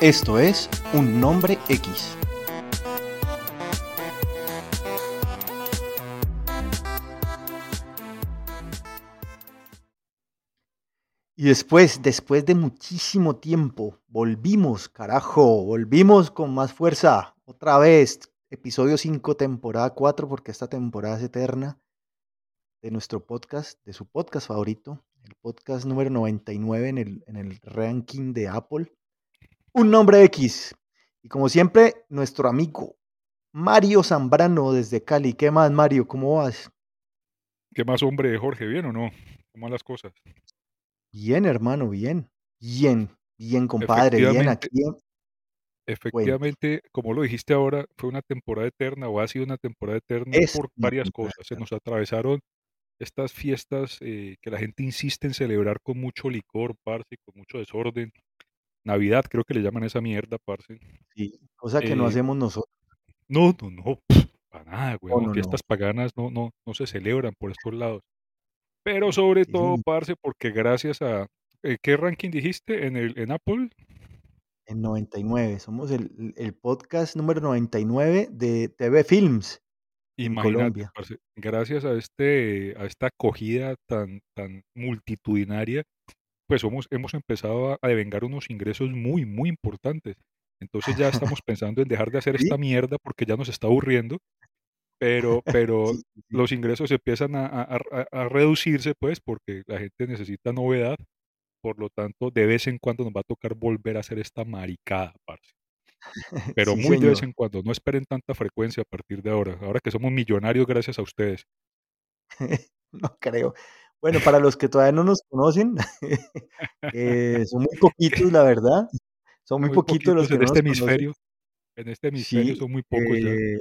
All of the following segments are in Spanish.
Esto es Un Nombre X. Y después, después de muchísimo tiempo, volvimos, carajo, volvimos con más fuerza. Otra vez, episodio 5, temporada 4, porque esta temporada es eterna de nuestro podcast, de su podcast favorito, el podcast número 99 en el, en el ranking de Apple. Un nombre X. Y como siempre, nuestro amigo Mario Zambrano desde Cali. ¿Qué más, Mario? ¿Cómo vas? ¿Qué más, hombre, Jorge? ¿Bien o no? ¿Cómo van las cosas? Bien, hermano, bien. Bien, bien, compadre, bien aquí. Efectivamente, como lo dijiste ahora, fue una temporada eterna o ha sido una temporada eterna por varias cosas. Se nos atravesaron estas fiestas eh, que la gente insiste en celebrar con mucho licor, parce, con mucho desorden. Navidad, creo que le llaman esa mierda, parce. Sí, cosa que no Eh, hacemos nosotros. no, no, no, para nada, No, weón. no, no. Fiestas paganas no, no, no se celebran por estos lados. Pero sobre Sí, todo, parce, porque gracias a... eh, ¿Qué ranking dijiste en, el, en Apple? En 99. Somos el, el podcast número 99 de TV Films Imagínate, Colombia. parce, gracias a, este, a esta acogida tan, tan multitudinaria, pues somos, hemos empezado a, a devengar unos ingresos muy, muy importantes. Entonces ya estamos pensando en dejar de hacer ¿Sí? esta mierda porque ya nos está aburriendo, pero, pero Sí, sí, sí. los ingresos empiezan a, a- a- a reducirse, pues, porque la gente necesita novedad. Por lo tanto, de vez en cuando nos va a tocar volver a hacer esta maricada, parce. Pero Sí, muy de vez en cuando. No esperen tanta frecuencia a partir de ahora. Ahora que somos millonarios gracias a ustedes. No creo. Bueno, para los que todavía no nos conocen, eh, son muy poquitos, la verdad. Son muy Muy poquitos los que en no este nos conocen. hemisferio. En este hemisferio Sí, son muy pocos ya. eh,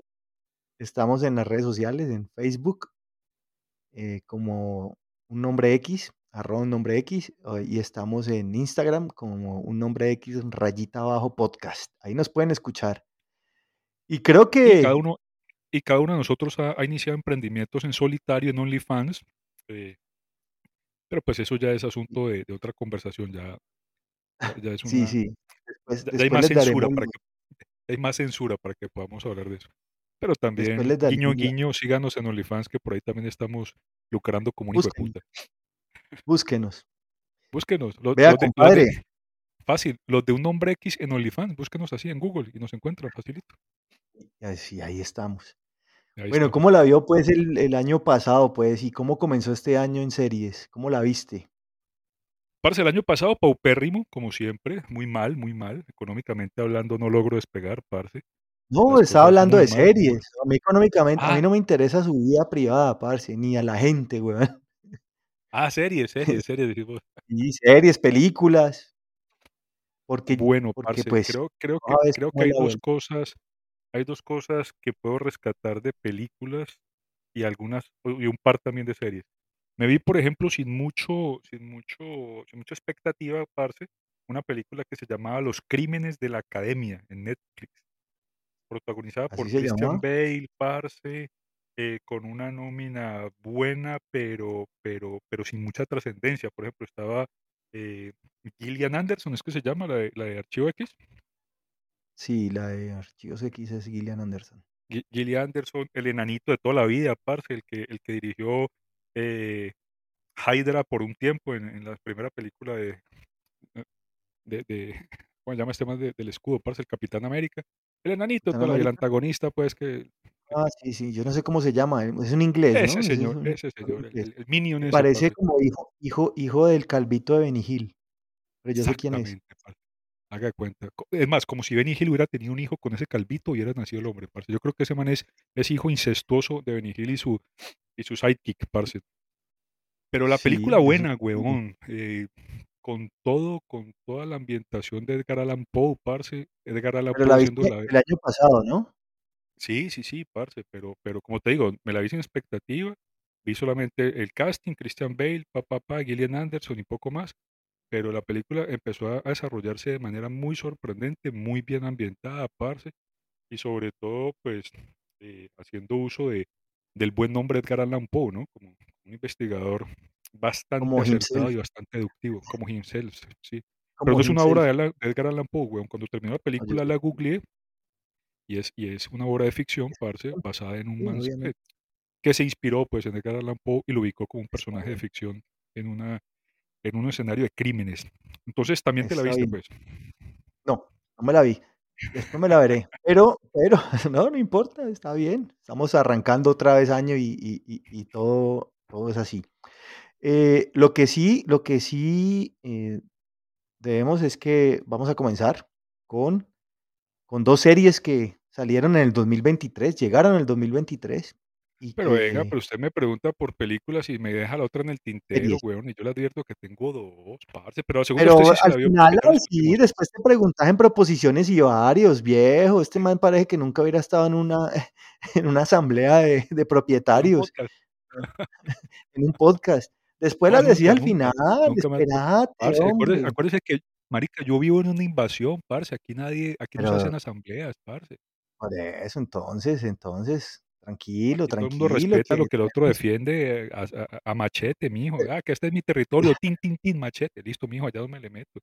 estamos en las redes sociales, en Facebook, eh, como un nombre X, arroba un nombre X, o- y estamos en Instagram como un nombre X rayita abajo podcast. Ahí nos pueden escuchar. Y creo Y cada que, uno, y cada uno de nosotros ha, ha iniciado emprendimientos en solitario, en OnlyFans. eh, pero pues eso ya es asunto de, de otra conversación. Ya, es sí, una. sí, después, Ya, hay más censura para que hay más censura para que podamos hablar de eso. Pero también, guiño, guiño, síganos en OnlyFans, que por ahí también estamos lucrando como un hijo de búsquenos, puta. Búsquenos. Búsquenos, los, Vea, los de, los de, compadre, fácil, los de un nombre X en OnlyFans, búsquenos así en Google y nos encuentran facilito. y así, ahí estamos. Ahí Bueno, estamos. ¿cómo la vio pues el, el año pasado, pues? ¿Y cómo comenzó este año en series? ¿Cómo la viste? Parce, el año pasado, paupérrimo, como siempre, muy mal, muy mal. Económicamente hablando, no logro despegar, parce. No, Las estaba hablando de mal, series. A mí económicamente, a mí Ah, no me interesa su vida privada, parce, ni a la gente, weón. Ah, series, series, series. Y series, películas, porque, Bueno, porque parce, pues, creo, creo que, sabes creo que hay dos cosas, hay dos cosas que puedo rescatar de películas y algunas, y un par también de series. Me vi, por ejemplo, sin mucho, sin mucho, sin mucha expectativa, parce, una película que se llamaba Los Crímenes de la Academia en Netflix, protagonizada por Christian llama. Bale, parce, eh, con una nómina buena, pero, pero, pero sin mucha trascendencia. Por ejemplo, estaba eh, Gillian Anderson, es que se llama la de, la de Archivo X. Sí, la de Archivos X es Gillian Anderson. Gi- Gillian Anderson, el enanito de toda la vida, parce, el que, el que dirigió eh, Hydra por un tiempo en, en la primera película de, eh, de, de- ¿cómo se llama este más de- del escudo, parce, el Capitán América. El enanito toda la el antagonista, pues, que- Ah, sí, sí, yo no sé cómo se llama. eh, Es un inglés, ¿no? Ese es señor, un ese señor, el, el, Minion ese, parece como hijo, hijo, hijo del calvito de Benny Hill, pero yo sé quién es. Parce. Haga de cuenta. Es más, como si Benny Hill hubiera tenido un hijo con ese calvito y hubiera nacido el hombre, parce. Yo creo que ese man es, es hijo incestuoso de Benny Hill y su, y su sidekick, parce. Pero la Sí, película buena, huevón, eh, con todo, con toda la ambientación de Edgar Allan Poe, parce, Edgar Allan Pero la Poe viste la... el año pasado, ¿no? Sí, sí, sí, parce, pero, pero como te digo, me la vi sin expectativa, vi solamente el casting, Christian Bale, papá, papá, Gillian Anderson y poco más, pero la película empezó a, desarrollarse de manera muy sorprendente, muy bien ambientada, parce, y sobre todo, pues, eh, haciendo uso de del buen nombre Edgar Allan Poe, ¿no? Como un investigador bastante Como acertado himself. y bastante deductivo, como himself, sí. Pero Como no es una obra de Edgar Allan Poe, weón. Cuando terminó la película sé la googleé y es y es una obra de ficción, parce, basada en un Sí, man que se inspiró, pues, en Edgar Allan Poe y lo ubicó como un Está personaje de ficción en una en un escenario de crímenes. Entonces, ¿también te la viste, pues? No, no me la vi. Después me la veré, pero pero no, no importa, está bien. Estamos arrancando otra vez año y y y y todo todo es así. Eh, lo que sí lo que sí, eh, debemos es que vamos a comenzar con con 2 series que salieron en el 2023, llegaron en el 2023 y Pero venga, pero usted me pregunta por películas y me deja la otra en el tintero, weón, y yo le advierto que tengo 2, parce, pero seguro usted sí se al la final, sí, después te preguntas en proposiciones y varios, viejo, este man parece que nunca hubiera estado en una en una asamblea de propietarios, en un podcast. Después No, las decía al final, Parce, acuérdese que, marica, yo vivo en una invasión, parce, aquí nadie aquí no se hacen asambleas, parce. Por eso, entonces entonces, tranquilo, el mundo tranquilo, respeta que lo que el otro defiende a a a machete, mijo. Ah, que este es mi territorio, tin, tin, tin, machete. Listo, mijo, allá donde me le meto.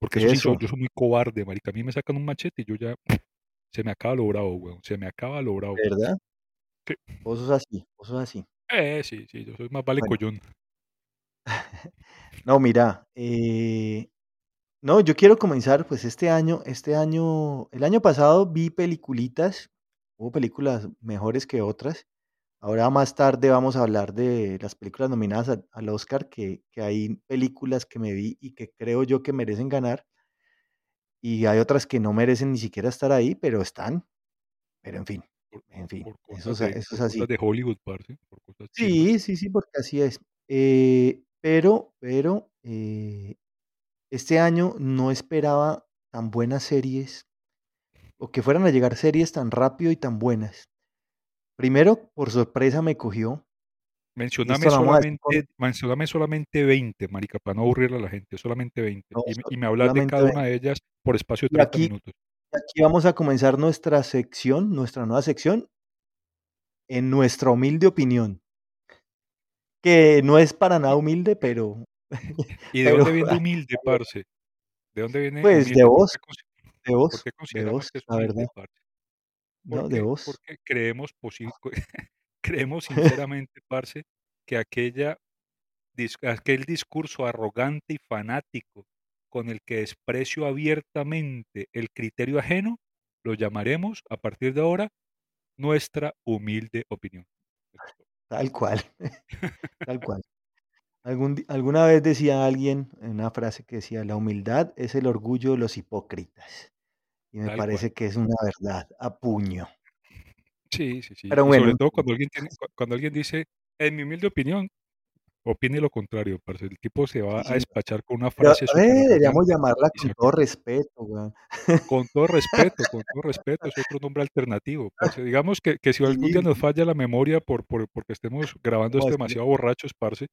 Porque eso sí, yo eso, yo soy muy cobarde, marica. A mí me sacan un machete y yo ya se me acaba lo bravo, weón, se me acaba lo bravo. ¿verdad? Sí. Vos sos así, vos sos así. Eh, sí, sí, yo soy más vale Bueno, collón. no, mira, eh, no, yo quiero comenzar, pues, este año este año el año pasado vi peliculitas, hubo películas mejores que otras. Ahora más tarde vamos a hablar de las películas nominadas al al Oscar, que que hay películas que me vi y que creo yo que merecen ganar, y hay otras que no merecen ni siquiera estar ahí, pero están, pero en fin, en fin, eso de eso es así. de Hollywood, chimbas. Sí, sí, sí, porque así es. Eh, pero pero, eh, este año no esperaba tan buenas series, o que fueran a llegar series tan rápido y tan buenas. Primero, por sorpresa me cogió, con solamente mencióname solamente 20, marica, para no aburrirle a la gente, solamente 20. no, Y me so y me hablas de cada una de ellas por espacio de Y 30 aquí minutos. aquí vamos a comenzar nuestra sección, nuestra nueva sección, en nuestra humilde opinión, que no es para nada ¿Y humilde, pero y de pero dónde viene humilde, parce? ¿De dónde viene pues de humilde? ¿Por qué vos, de vos, de vos, que es la verdad, parce? ¿Por no, de vos, Porque creemos posi creemos sinceramente, parce, que aquella aquel discurso arrogante y fanático con el que desprecio abiertamente el criterio ajeno, lo llamaremos, a partir de ahora, nuestra humilde opinión. Tal cual, tal cual. Algún alguna vez decía alguien en una frase que decía: "La humildad es el orgullo de los hipócritas", y me Tal cual. parece que es una verdad a puño. Sí, sí, sí. Pero bueno, sobre todo cuando alguien tiene cua cuando alguien dice: "En mi humilde opinión", opine lo contrario, parce. El tipo se va sí, a despachar con una Pero, frase eh, deberíamos llamarla con todo respeto, weón. Con todo respeto, con todo respeto, es otro nombre alternativo, parce. Digamos que que si algún día nos falla la memoria por por porque estemos grabando a esto demasiado borrachos, parce,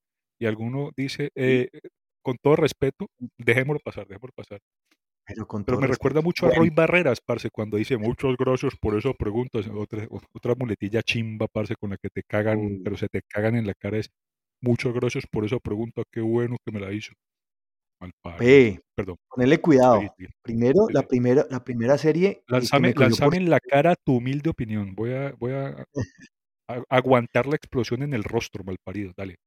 y alguno dice, sí, eh, con todo respeto, dejémoslo pasar, dejémoslo pasar. pero con Pero me recuerda respeto. mucho a Roy Barreras, parce, cuando dice: "Muchas gracias por esa pregunta", es otra otra muletilla chimba, parce, con la que te cagan, uy, pero se te cagan en la cara es: "Muchas gracias por esa pregunta, qué bueno que me la hizo". Malparidos. ve, Perdón, ponele cuidado. seguí. Primero, Sí, la sí. primera la primera serie, que Lánzame me cogió por en la cara tu humilde opinión. Voy a voy a a aguantar la explosión en el rostro, malparido, dale.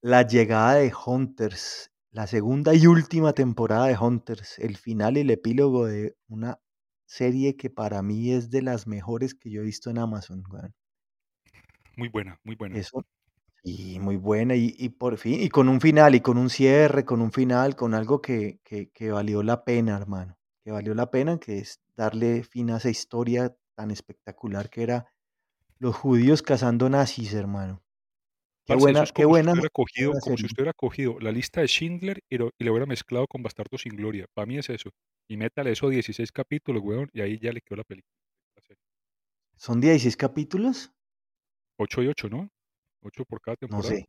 La llegada de Hunters, la segunda y última temporada de Hunters, el final y el epílogo de una serie que para mí es de las mejores que yo he visto en Amazon. Muy buena, muy buena. Eso y muy buena, y y por fin y con un final, y con un cierre, con un final, con algo que que que valió la pena, hermano, que valió la pena, que es darle fin a esa historia tan espectacular que era los judíos cazando nazis, hermano. Qué Parce, buena es qué como si buena usted hubiera qué cogido buena como si usted hubiera cogido la lista de Schindler y lo y lo hubiera mezclado con Bastardos sin Gloria. Para mí es eso. Y métale eso 16 capítulos, weón, y ahí ya le quedó la película, la. ¿Son 16 capítulos? 8 y 8, ¿no? 8 por cada No sé, temporada.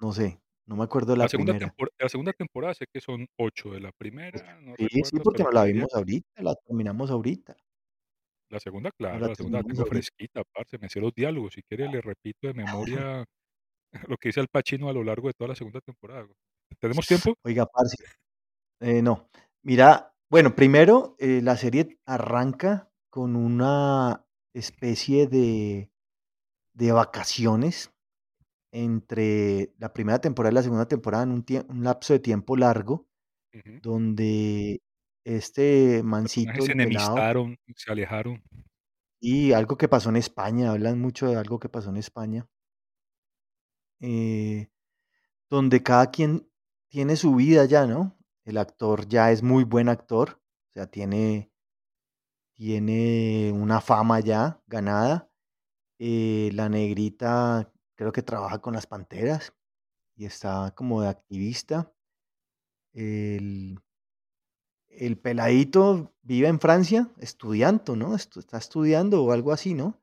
no sé, no me acuerdo de La la segunda primera. la segunda temporada sé que son 8, de la primera no Sí, sí, porque nos la vimos ahorita, la terminamos ahorita. La segunda, No claro, la la segunda la tengo fresquita, parce, me sé los diálogos, si quiere le repito de memoria lo que dice Al Pacino a lo largo de toda la segunda temporada, güey. ¿Tenemos tiempo? Oiga, parce, eh, no. Mira, bueno, primero, eh, la serie arranca con una especie de de vacaciones entre la primera temporada y la segunda temporada en un un lapso de tiempo largo, donde este mancito, se pelado enemistaron, se alejaron. y algo que pasó en España, hablan mucho de algo que pasó en España. Eh, donde cada quien tiene su vida ya, ¿no? El actor ya es muy buen actor, o sea, tiene tiene una fama ya ganada. Eh, la negrita creo que trabaja con las Panteras y está como de activista. El el peladito vive en Francia estudiando, ¿no? Está estudiando o algo así, ¿no?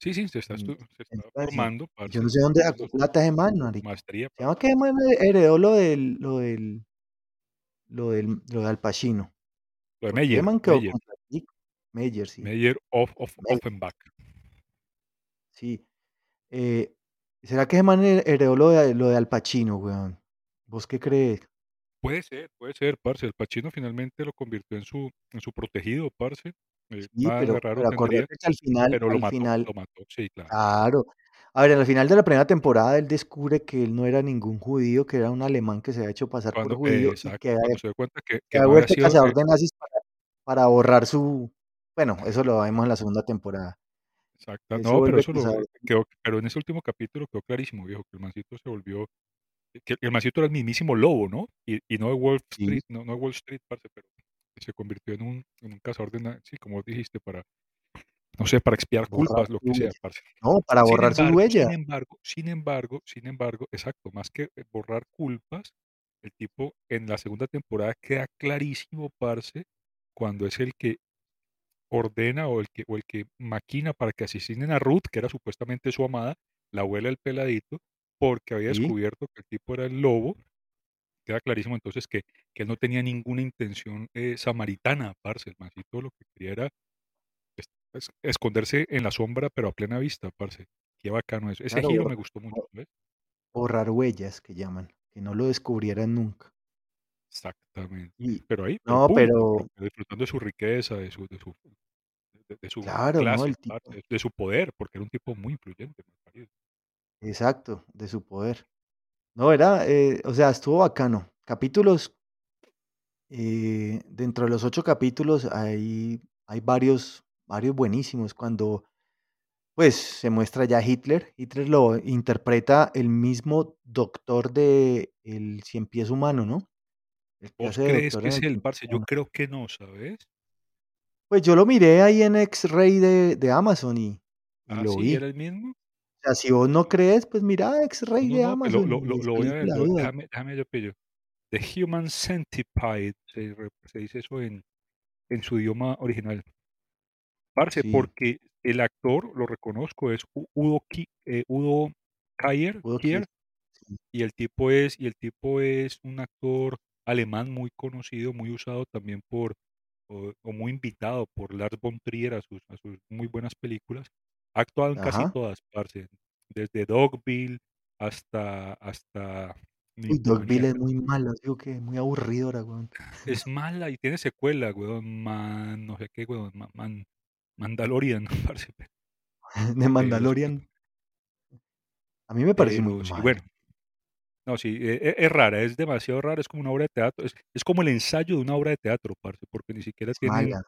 Sí, sí, se está se está formando, Y yo parce, no sé dónde sacó plata man, marica. maestría, ¿Se llama parce. qué man heredó lo del lo del lo del lo de Al Pacino? Lo de Meyer, man quedó Meyer, sí. Meyer of of Meyer, Offenbach. sí. Eh, ¿será que ese man heredó lo de lo de Al Pacino, weón? ¿Vos qué crees? Puede ser, puede ser, parce. Al Pacino finalmente lo convirtió en su en su protegido, parce. Eh, Sí, pero raro pero tendría, acuérdate que al final pero lo al mató, final lo mató, sí, claro. claro. A ver, al final de la primera temporada, él descubre que él no era ningún judío, que era un alemán que se había hecho pasar por Cuando judío y que exacto, había se cuenta que que que había vuelto sido, cazador eh de nazis para para borrar su bueno, eso lo vemos en la segunda temporada. se no, pero eso lo quedó pero en ese último capítulo quedó clarísimo, viejo, que el mancito se volvió que el mancito era el mismísimo lobo, ¿no? Y y no de Wall sí, Street, no no de Wall Street, parce, pero se convirtió en un en un cazador de na sí, como dijiste, para, no sé, para expiar borrar culpas, lo su que sea, huella. parce. No, para Sin borrar embargo, huellas. sin embargo, sin embargo, sin embargo, exacto, más que eh, borrar culpas, el tipo en la segunda temporada queda clarísimo, parce, cuando es el que ordena o el que o el que maquina para que asesinen a Ruth, que era supuestamente su amada, la abuela del peladito, porque había Sí, descubierto que el tipo era el lobo. Queda clarísimo entonces que que él no tenía ninguna intención, eh, samaritana, parce, el mancito lo que quería era es es esconderse en la sombra, pero a plena vista, parce. Qué bacano eso. Ese claro, giro me gustó mucho, ¿ves? borrar huellas que llaman, que no lo descubrieran nunca. Exactamente. Y Pero ahí, no, pero disfrutando de su riqueza, de su de su de de su claro, ¿no? clase, El tipo parce, de su poder, porque era un tipo muy influyente, malparido. exacto, de su poder. No, era, eh, o sea, estuvo bacano. Capítulos, eh, dentro de los 8 capítulos hay hay varios varios buenísimos. Cuando, pues, se muestra ya Hitler, Hitler lo interpreta el mismo doctor de El Cien Pies Humano, ¿no? El que ¿Vos hace de crees que es El parce? Yo creo que no, ¿sabes? Pues, yo lo miré ahí en X-Ray de de Amazon y y Ah, lo ¿sí? vi. ¿Era el mismo? Sea, si vos no crees, pues mira No, X-Ray no, de no, pues lo Amazon lo lo le lo voy a ver, lo déjame déjame yo pillo. The Human Centipede, se se dice eso en en su idioma original. Parce, Sí, porque el actor, lo reconozco, es Udo Ki eh, Udo Kier que Kier, sí. y el tipo es y el tipo es un actor alemán muy conocido, muy usado también por o o muy invitado por Lars von Trier a sus a sus muy buenas películas. Ha actuado en casi todas, parce, desde Dogville hasta hasta Uy, Dogville es muy mala, digo que muy aburridora, weón. Es mala y tiene secuela, weón, man no sé qué, weón, ma man Mandalorian, parce, De es Mandalorian, a mí me pareció muy pero sí, mala. bueno, no, sí, e e es rara, es demasiado rara, es como una obra de teatro, es es como el ensayo de una obra de teatro, parce, porque ni siquiera Es tienen mala,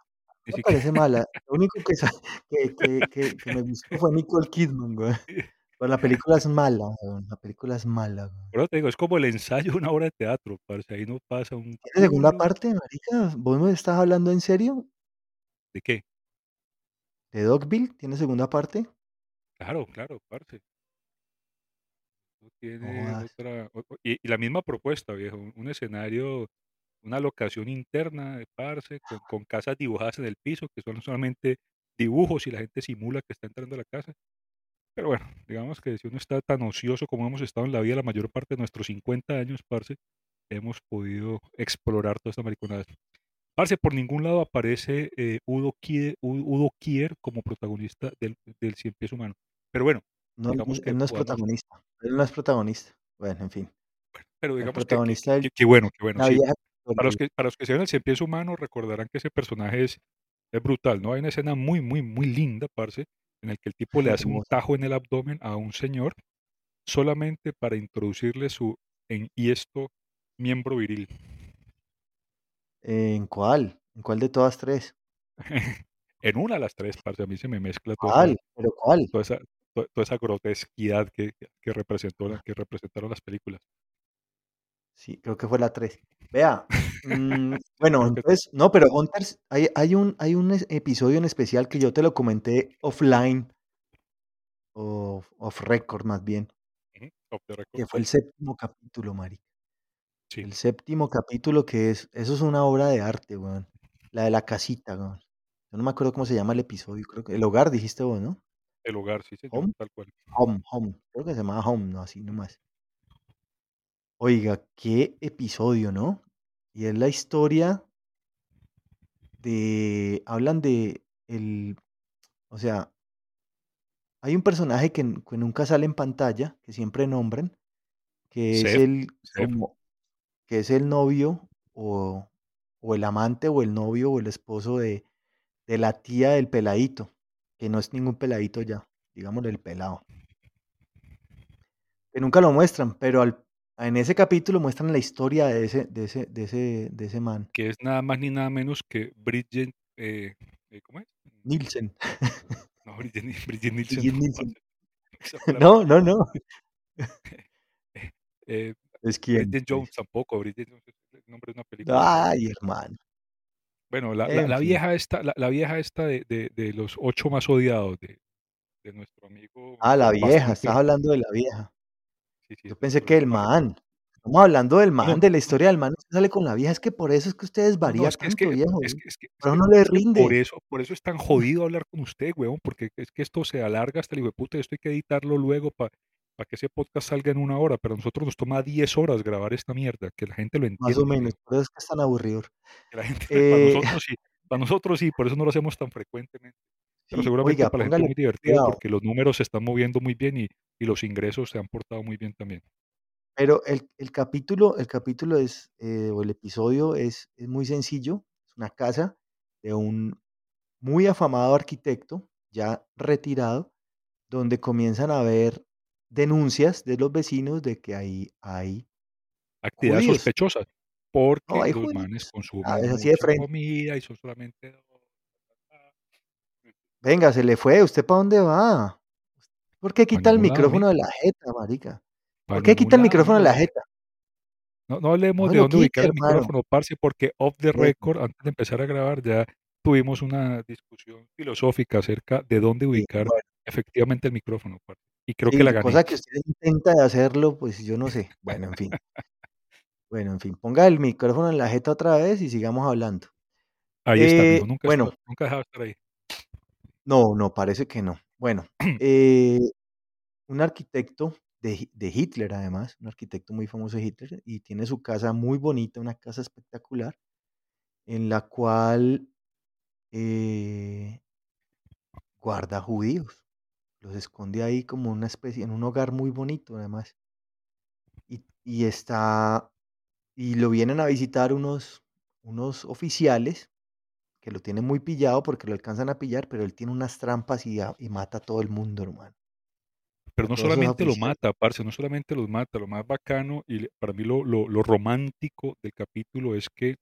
me siquiera parece mala. Lo único que que que me gustó fue Nicole Kidman, weón. Pero la película es mala, weón, la película es mala, por eso te digo, es como el ensayo de una obra de teatro, parce, ahí no pasa un ¿Tiene segunda parte, marica? ¿Vos me estás hablando en serio? ¿de qué? ¿De Dogville? ¿Tiene segunda parte? Claro, claro, parce, no No tiene jodas. otra y y la misma propuesta, viejo, un escenario Una locación interna de parce, con con casas dibujadas en el piso, que son solamente dibujos y la gente simula que está entrando a la casa. Pero bueno, digamos que si uno está tan ocioso como hemos estado en la vida la mayor parte de nuestros 50 años, parce, hemos podido explorar toda esta mariconada. Parce, por ningún lado aparece eh, Udo, Kier, Udo Kier como protagonista del, del Cien Pies Humano. Pero bueno, No, digamos que él no es podamos, protagonista. Él no es protagonista. Bueno, en fin. pero El digamos que, que, protagonista del que- que bueno, que bueno, la sí. vieja Para los que, para los que se ven el Cien Pies Humano recordarán que ese personaje es, es brutal, ¿no? Hay una escena muy, muy, muy linda, parce, en el que el tipo le hace un tajo en el abdomen a un señor solamente para introducirle su en y esto miembro viril. ¿En cuál? ¿En cuál de todas tres? en una de las tres, parce, a mí se me mezcla esa, ¿Cuál? ¿Pero cuál? toda esa, toda esa grotesquidad que, que, representó, que representaron las películas. Sí, creo que fue la 3. Vea, mm, bueno, entonces, no, pero Hunters, hay, hay un, hay un episodio en especial que yo te lo comenté offline, o off record más bien, off the record, que fue el séptimo capítulo, Mari. sí, El séptimo capítulo que es, eso es una obra de arte, weón. La de la casita, weón. Yo no me acuerdo cómo se llama el episodio, creo que el hogar dijiste vos, ¿no? el hogar, sí, señor, Home, tal cual. home, home. Creo que se llama home, no, así nomás. Oiga, qué episodio, ¿no? Y es la historia de, hablan de el, o sea, hay un personaje que, que nunca sale en pantalla, que siempre nombran, que es el, como, que es el novio o, o el amante o el novio o el esposo de, de la tía del peladito, que no es ningún peladito ya, digámosle el pelado, que nunca lo muestran, pero al, en ese capítulo muestran la historia de ese, de ese, de ese, de ese man, que es nada más ni nada menos que Bridget, eh, eh, ¿cómo es? Nielsen, No, Bridget, Ni- Bridget Nielsen, Bridget no, Nielsen. No, no, no. eh, Es quien, Bridget. Jones tampoco, Bridget Jones es el nombre de una película. Ay, hermano. Bueno, la, vieja esta, la, la vieja esta de, de, de los ocho más odiados de, de nuestro amigo Ah, la vieja, estás hablando de la vieja. Sí, sí, Yo pensé que el man. Estamos hablando del no, man, de la historia del man. Usted sale con la vieja. Es que por eso es que ustedes No, no, es que, es tanto, que, viejo. es que, es que, es Por que, eso no le que por rinde. eso, por eso es tan jodido hablar con usted, weón, porque es que esto se alarga hasta el hijo de puta, esto hay que editarlo luego para que ese podcast salga en una hora, pero a nosotros nos toma 10 horas grabar esta mierda, que la gente lo Más o entienda, menos. eso es que es tan aburrido. que la gente, para Eh, nosotros sí, para nosotros sí, por eso no lo hacemos tan frecuentemente, pero seguramente oiga, para la gente es muy divertido cuidado. porque los números se están moviendo muy bien y, y los ingresos se han portado muy bien también. Pero el, el capítulo, el capítulo es, eh, o el episodio es, es muy sencillo. Es una casa de un muy afamado arquitecto, ya retirado, donde comienzan a haber denuncias de los vecinos de que hay, hay Actividades judíos. sospechosas, porque los manes judíos. consumen de mucha frente. comida y son solamente dos. Venga, se le fue. ¿Usted para dónde va? ¿Por qué quita el lado, micrófono de la jeta, marica? ¿Por qué quita el micrófono de la jeta? No, no hablemos No de dónde ubicar el hermano. micrófono, parce, porque off the record, antes de empezar a grabar, ya tuvimos una discusión filosófica acerca de dónde Sí, ubicar bueno, efectivamente el micrófono, parce. Y creo que la gané. cosa que usted intenta de hacerlo, pues yo no sé. Bueno, en fin. Bueno, en fin. Ponga el micrófono en la jeta otra vez y sigamos hablando. Ahí está, Eh, mijo. Nunca, bueno, nunca dejaba de estar ahí. No, no, parece que no. Bueno, eh, un arquitecto de, de Hitler, además, un arquitecto muy famoso de Hitler, y tiene su casa muy bonita, una casa espectacular, en la cual eh, guarda judíos. Los esconde ahí como una especie, en un hogar muy bonito, además. Y, y está, y lo vienen a visitar unos, unos oficiales que lo tienen muy pillado porque lo alcanzan a pillar, pero él tiene unas trampas y, a- y mata a todo el mundo, hermano. Pero no todos solamente lo mata, parce, no solamente los mata, lo más bacano y para mí lo, lo, lo romántico del capítulo es que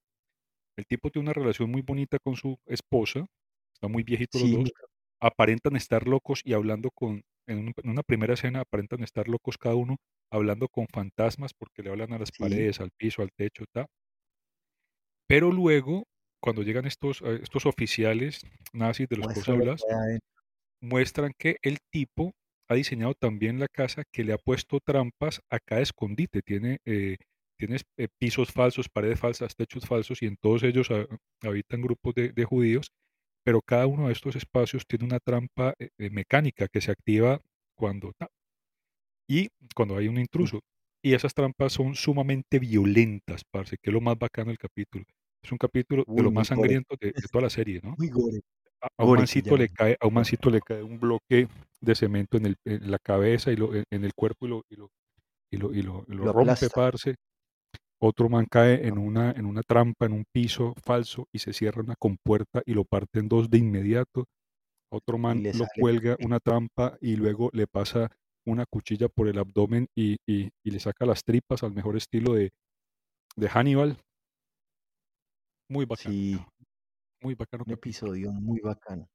el tipo tiene una relación muy bonita con su esposa, están muy viejitos los Sí, dos, aparentan estar locos y hablando con, en, un- en una primera escena aparentan estar locos cada uno, hablando con fantasmas porque le hablan a las sí, paredes, al piso, al techo, ta. Pero luego, cuando llegan estos, eh, estos oficiales nazis de los adentro. muestran que el tipo ha diseñado también la casa que le ha puesto trampas a cada escondite. Tiene, eh, tienes eh, pisos falsos, paredes falsas, techos falsos y en todos ellos ha- habitan grupos de, de judíos, pero cada uno de estos espacios tiene una trampa eh, eh, mecánica que se activa cuando, y cuando hay un Sí, intruso. Y esas trampas son sumamente violentas, parce, que es lo más bacano del capítulo. Es un capítulo de lo más sangriento de de toda la serie, ¿no? Muy gore. A a un mancito le cae a un mancito le cae un bloque de cemento en el en la cabeza y lo en en el cuerpo y lo y lo y lo y lo y lo Lo rompe, aplasta. parce. Otro man cae en No, una en una trampa, en un piso falso y se cierra una compuerta y lo parte en 2 de inmediato. Otro man lo sale cuelga una trampa y luego le pasa una cuchilla por el abdomen y y y le saca las tripas al mejor estilo de de Hannibal. Muy bacano, sí. Muy bacano un episodio muy bacano.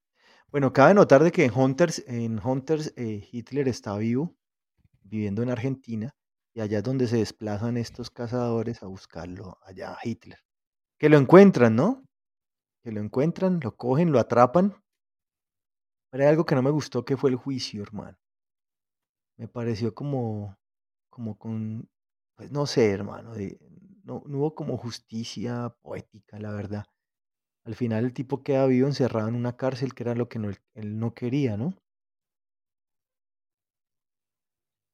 Bueno, cabe notar de que en Hunters en Hunters, eh, Hitler está vivo, viviendo en Argentina, y allá es donde se desplazan estos cazadores a buscarlo allá a Hitler. Que lo encuentran, ¿no? Que lo encuentran, lo cogen, lo atrapan. Pero hay algo que no me gustó, que fue el juicio, hermano. Me pareció como como con, pues, no sé, hermano, de no no hubo como justicia poética, la verdad. Al final el tipo queda vivo encerrado en una cárcel, que era lo que no él no quería, ¿no?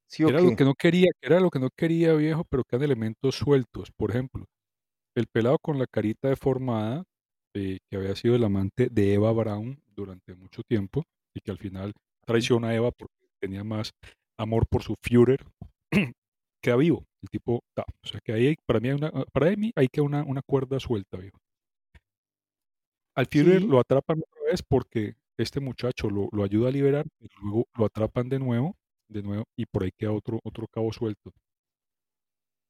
¿Sí o Era lo que no quería era lo que no quería, viejo, pero quedan elementos sueltos. Por ejemplo, el pelado con la carita deformada, eh, que había sido el amante de Eva Braun durante mucho tiempo y que al final traiciona a Eva porque tenía más amor por su Führer, queda vivo. El tipo ta. O sea que ahí hay para mí hay una para mí hay que una una cuerda suelta, viejo. Al Führer Sí, lo atrapan otra vez porque este muchacho lo lo ayuda a liberar y luego lo atrapan de nuevo de nuevo y por ahí queda otro otro cabo suelto.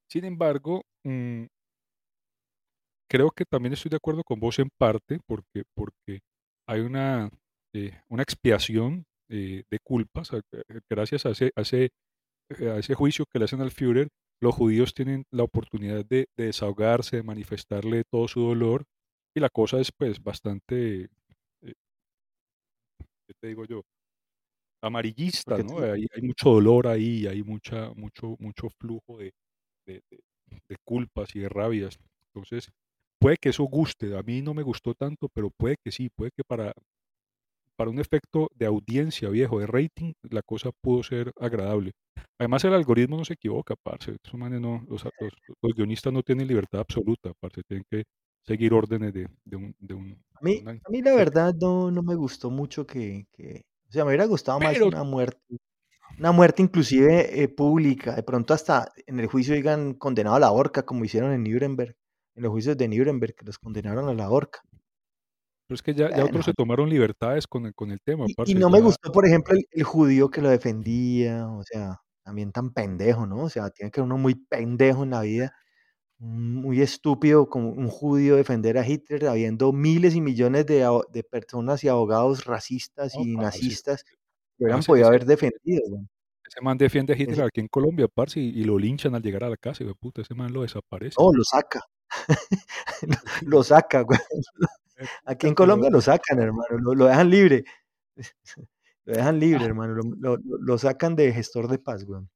Sin embargo, mm, creo que también estoy de acuerdo con vos en parte porque porque hay una, eh, una expiación, eh, de culpas, eh, eh, gracias a ese a ese, a ese juicio que le hacen al Führer, los judíos tienen la oportunidad de de desahogarse, de manifestarle todo su dolor, y la cosa es, pues, bastante, eh, ¿qué te digo yo? Amarillista, ¿no? Hay hay mucho dolor ahí, hay mucha mucho mucho flujo de de de de culpas y de rabias. Entonces, puede que eso guste, a mí no me gustó tanto, pero puede que sí, puede que para para un efecto de audiencia, viejo, de rating, la cosa pudo ser agradable. Además, el algoritmo no se equivoca, parce, esos manes no los los los guionistas no tienen libertad absoluta, parce, tienen que seguir órdenes de de un de un a mí una a mí la verdad no no me gustó mucho que que o sea, me hubiera gustado más una muerte una muerte inclusive, eh, pública, de pronto hasta en el juicio digan condenado a la horca, como hicieron en Nuremberg, en los juicios de Nuremberg, que los condenaron a la horca. Pero es que ya otros se tomaron libertades con el con el tema, Y y no me gustó, por ejemplo, el el judío que lo defendía, o sea, también tan pendejo, ¿no? O sea, tiene que uno muy pendejo en la vida, muy estúpido como un judío defender a Hitler, habiendo miles y millones de de personas y abogados racistas y nazistas que hubieran podido ese haber defendido, ese man defiende a Hitler Ese aquí en Colombia, parce, y y lo linchan al llegar a la casa, hijueputa, ese man lo desaparecen. no, lo saca, lo saca, weón. Aquí en Colombia lo sacan, hermano, lo lo dejan libre. Lo dejan libre, hermano, lo lo lo sacan de gestor de paz, weón.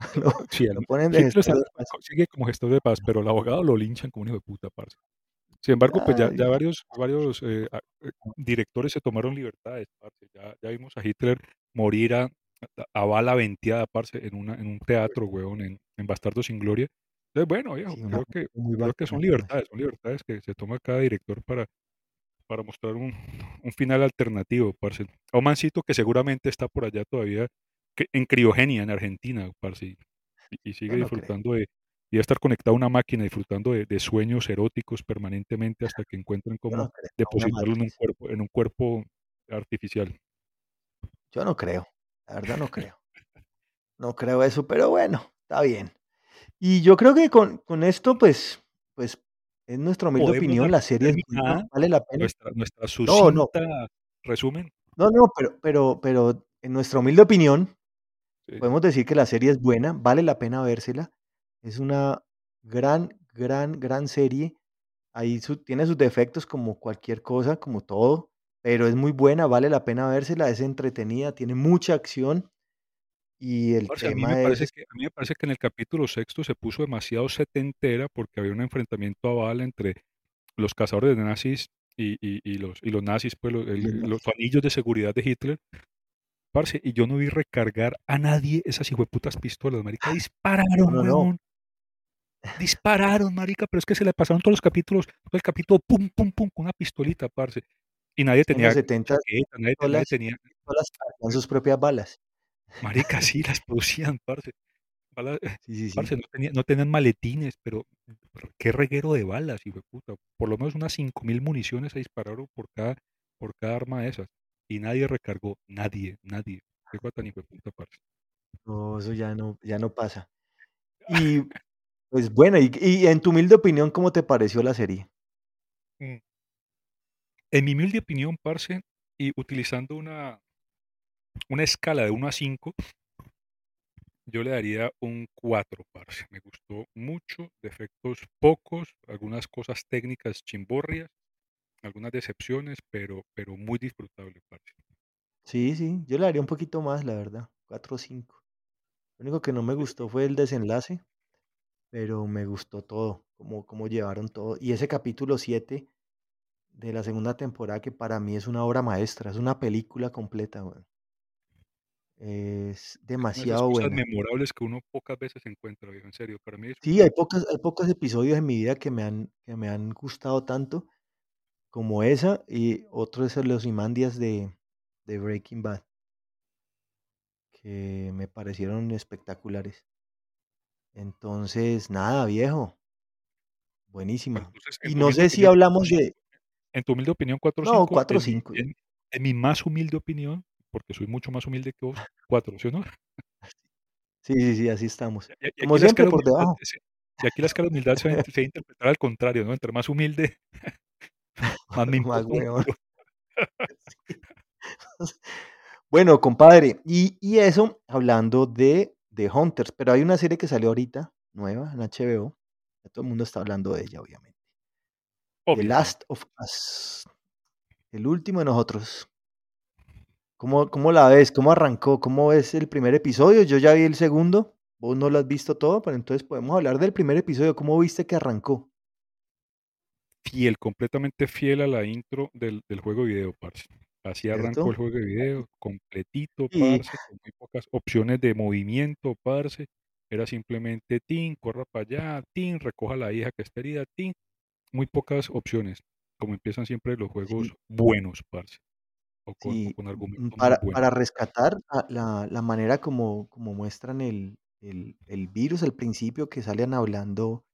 Lo Sí, lo ponen de gestor de paz. sigue como gestor de paz, pero el abogado lo linchan como un hijo de puta, parce. Sin embargo, pues ya ya varios varios, eh, ah, eh, directores se tomaron libertades, parce. Ya ya vimos a Hitler morir a a bala venteada, parce, en una en un teatro, huevón, en en Bastardos sin Gloria. Entonces, bueno, viejo, sí, creo que muy creo que son libertades, son libertades que se toma cada director para para mostrar un un final alternativo, parce. A un mancito que seguramente está por allá todavía que en criogenia en Argentina, parce, y y sigue creo, disfrutando de y a estar conectado a una máquina, disfrutando de de sueños eróticos permanentemente hasta que encuentren cómo no depositarlo en un cuerpo en un cuerpo artificial. Yo no creo, la verdad no creo. No creo eso, pero bueno, está bien. Y yo creo que con con esto, pues pues, es nuestra humilde opinión, la serie es buena, terminada vale la pena. nuestra nuestra No, no, sucinta resumen. no, no, pero pero pero en nuestra humilde opinión, Sí, podemos decir que la serie es buena, vale la pena vérsela. Es una gran, gran, gran serie. Ahí su tiene sus defectos como cualquier cosa, como todo, pero es muy buena, vale la pena vérsela, es entretenida, tiene mucha acción y el parce, a mí me tema parece es que a mí me parece que en el capítulo sexto se puso demasiado setentera, porque había un enfrentamiento a bala entre los cazadores de nazis y y y los y los nazis, pues, lo el los los anillos de seguridad de Hitler. Parce, y yo no vi recargar a nadie esas hijueputas pistolas, marica, No, dispararon, no. Dispararon, marica, pero es que se le pasaron todos los capítulos, todo el capítulo, pum, pum, pum, con una pistolita, parce. Y nadie que en los tenía 70 chaqueta, nadie, tenía, hacían sus propias balas. Marica, sí, las producían, parce. Balas, Sí, sí, sí. parce, no, tenía- no tenían maletines, pero qué reguero de balas, de puta. Por lo menos unas 5.000 municiones se dispararon por cada, por cada arma de esas. Y nadie recargó, nadie, nadie. Qué tan hijo puta, parce. No, eso ya no ya no pasa. Y, pues, bueno, y y en tu humilde opinión, ¿cómo te pareció la serie? Mm. En mi humilde opinión, parce, y utilizando una, una escala de 1 a 5, yo le daría un 4, parce. Me gustó mucho, defectos pocos, algunas cosas técnicas chimborrias, algunas decepciones, pero, pero muy disfrutable, parce. Sí, sí, yo le daría un poquito más, la verdad, 4 o 5. Lo único que no me gustó fue el desenlace, pero me gustó todo, cómo llevaron todo. Y ese capítulo 7 de la segunda temporada, que para mí es una obra maestra, es una película completa, weón. Es demasiado buena. memorables que uno pocas veces encuentra, en serio. Para mí es Sí, hay pocas hay pocos episodios en mi vida que me han que me han gustado tanto como esa, y otro es el Ozymandias de de Breaking Bad, que me parecieron espectaculares. Entonces, nada, viejo, Bueno, buenísima. entonces, Y no sé si opinión, hablamos de En tu humilde opinión, 4 o no, 5. 4 o En mi, 5. en, en mi más humilde opinión, porque soy mucho más humilde que vos, 4, ¿sí o no? Sí, sí, sí, así estamos. Y, y Como siempre, por humildad, debajo. se- y aquí la escala de humildad se va, a int- se interpretar al contrario, ¿no? Entre más humilde, más me importa. Bueno, compadre, y y eso hablando de de Hunters, pero hay una serie que salió ahorita, nueva en HBO, ya todo el mundo está hablando de ella, obviamente. The Obviamente. Last of Us, el último de nosotros. ¿Cómo cómo la ves? ¿Cómo arrancó? ¿Cómo ves el primer episodio? Yo ya vi el segundo, vos no lo has visto todo, pero entonces podemos hablar del primer episodio, ¿cómo viste que arrancó? Fiel, completamente fiel a la intro del, del juego de video, parce. Así arrancó el juego de video, completito, parce, con muy pocas opciones de movimiento, parce. Era simplemente, tin, corra para allá, tin, recoja a la hija que está herida, tin. Muy pocas opciones, como empiezan siempre los juegos sí. buenos, parce, o con, o Sí, con mm, muy para buenos. para rescatar la la manera como como muestran el el el virus al principio, que salen hablando,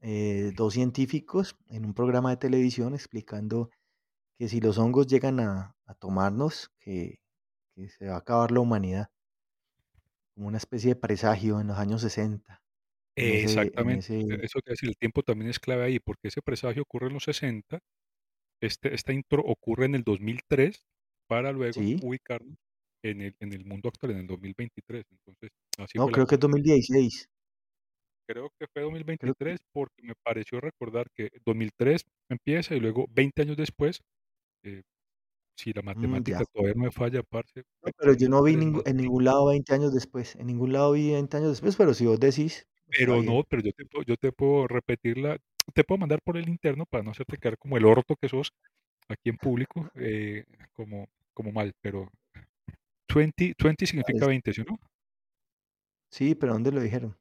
eh, 2 científicos en un programa de televisión explicando que si los hongos llegan a a tomarnos, que que se va a acabar la humanidad, como una especie de presagio en los años 60 en ese en Exactamente, ese eso te decir, el tiempo también es clave ahí, porque ese presagio ocurre en los 60 Este, esta intro ocurre en el 2003 para luego sí, ubicarnos en el, en el mundo actual, en el 2023. Entonces, así no, la creo que es cosa. 2016, Creo que fue creo que 2023 porque me pareció recordar que 2003 empieza y luego 20 años después, eh, si la mm, matemática todavía no me falla, parce, No, pero yo no vi 2003 ningu más en 20. ningún lado 20 años después, en ningún lado vi 20 años después, pero si vos decís, está Pero no, pero yo te, puedo- yo te puedo repetirla, te puedo mandar por el interno para no hacerte quedar como el orto que sos aquí en público, eh, como, como mal, pero 20, 20 significa 20, ¿sí o no? Sí, pero ¿dónde lo dijeron?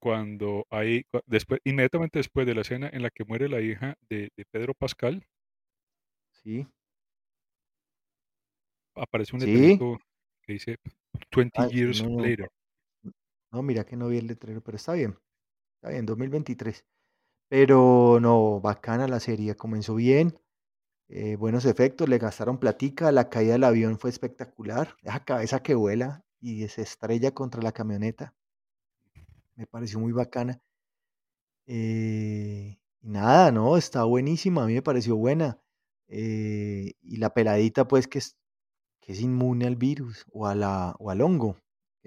cuando hay, después, inmediatamente después de la escena en la que muere la hija de, de Pedro Pascal, Sí, aparece un sí. letrerito que dice 20 Ah, sí, years no, no. later. No, mira que no vi el letrero, pero está bien, está bien, 2023. Pero no, bacana la serie, comenzó bien, eh, buenos efectos, le gastaron platica, la caída del avión fue espectacular, esa cabeza que vuela y se estrella contra la camioneta, me pareció muy bacana. Eh, nada, no, está buenísima, a mí me pareció buena. Eh, y la peladita, pues, que es, que es inmune al virus o, a la, o al hongo.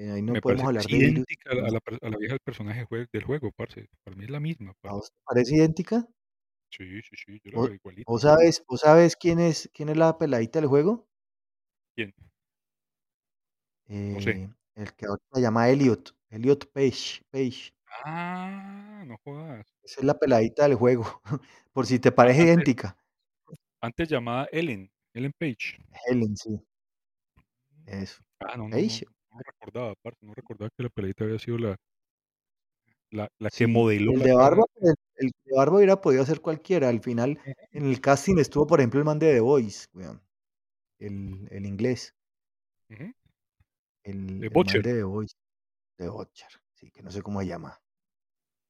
Que ahí no Me podemos hablar de virus. idéntica a la, a la a la vieja del personaje jue- del juego, parce. Para mí es la misma, ¿A vos te parece idéntica? Sí, sí, sí, yo la ¿Vos, veo igualita. vos sabes, vos sabes quién es, quién es la peladita del juego? ¿Quién? No sé. Eh, el que ahora se llama Elliot, Elliot Page, Page. Ah, no jodas. Esa es la peladita del juego, por si te parece antes, idéntica. antes llamada Ellen, Ellen Page. Helen, sí, Mm. eso. Ah, no, no, Page, no recordaba, parce, no recordaba que la peladita había sido la, la, la que Sí, modeló el la de. Barba, el, el de Barba hubiera podido ser cualquiera. Al final, en el casting estuvo, por ejemplo, el man de The Voice, weón, el, el inglés, el, Eh, el man de The Voice, de Butcher, sí, que no sé cómo se llama.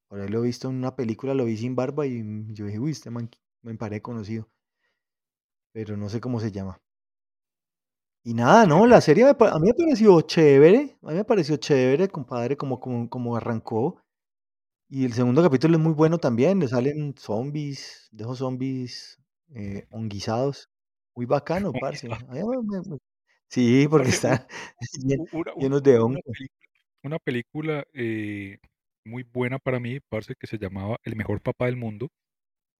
Por ahí lo he visto en una película, lo vi sin barba y yo dije, uy, este man me parece conocido, pero no sé cómo se llama. Y nada, no, la serie me a mí me pareció chévere, a mí me pareció chévere, compadre, como, como, como arrancó. Y el segundo capítulo es muy bueno también, le salen zombies, de esos zombies eh, honguizados. Muy bacano, parce. me- me- Sí, porque parce, u están llen- u una un llenos de una hongo. película una película, eh, muy buena para mí, parce, que se llamaba El mejor papá del mundo,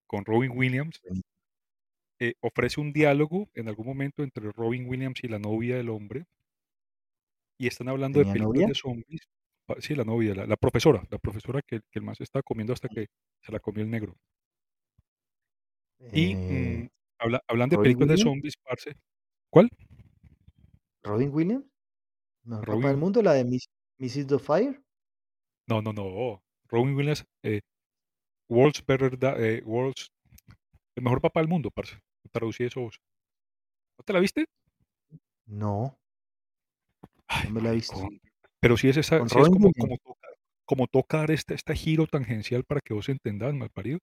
con Robin Williams. Eh, ofrece un diálogo en algún momento entre Robin Williams y la novia del hombre, y están hablando de ¿Tenía películas novia? de zombies. Sí, la novia, la la profesora, la profesora que que el se estaba comiendo hasta que se la comió el negro. Y, Eh, mm, habla hablan de películas de zombies, parce. ¿Cuál? Robin Williams, del Robin mundo, la de Miss, Mrs. Fire. no, no, no. Robin Williams, eh, World's Better Da eh, World's El mejor papá del mundo, parce. Traducí eso vos. ¿No te la viste? No, Ay, no me la he visto. maricón. Pero sí es esa sí es como como toca como toca dar este este giro tangencial para que vos entendás, malparido.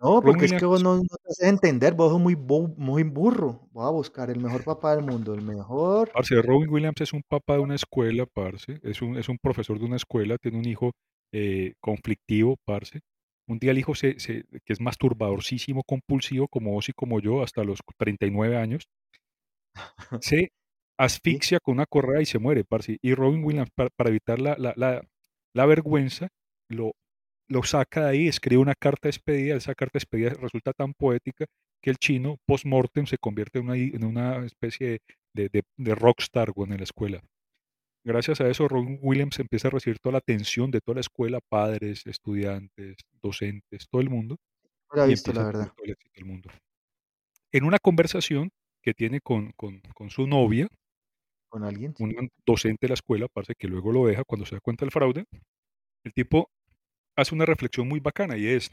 No, Robin porque es que vos no, no te haces entender, vos sos muy, bo- muy burro. Voy a buscar el mejor papá del mundo, el mejor. parce, Robin Williams es un papá de una escuela, parce. Es un es un profesor de una escuela, tiene un hijo, eh, conflictivo, parce. Un día el hijo se se que es masturbadorcísimo, compulsivo, como vos y como yo, hasta los 39 años. Se Sí, asfixia con una correa y se muere, parce. Y Robin Williams, para, para evitar la, la, la, la vergüenza, lo, lo saca de ahí, escribe una carta de despedida. Esa carta de despedida resulta tan poética que el chino, post-mortem, se convierte en una, en una especie de, de, de rockstar en la escuela. Gracias a eso, Robin Williams empieza a recibir toda la atención de toda la escuela, padres, estudiantes, docentes, todo el mundo, he y visto, la verdad. todo el éxito del mundo. En una conversación que tiene con, con, con su novia, ¿Con alguien? Sí. un docente de la escuela, parce, que luego lo deja cuando se da cuenta del fraude, el tipo hace una reflexión muy bacana y es,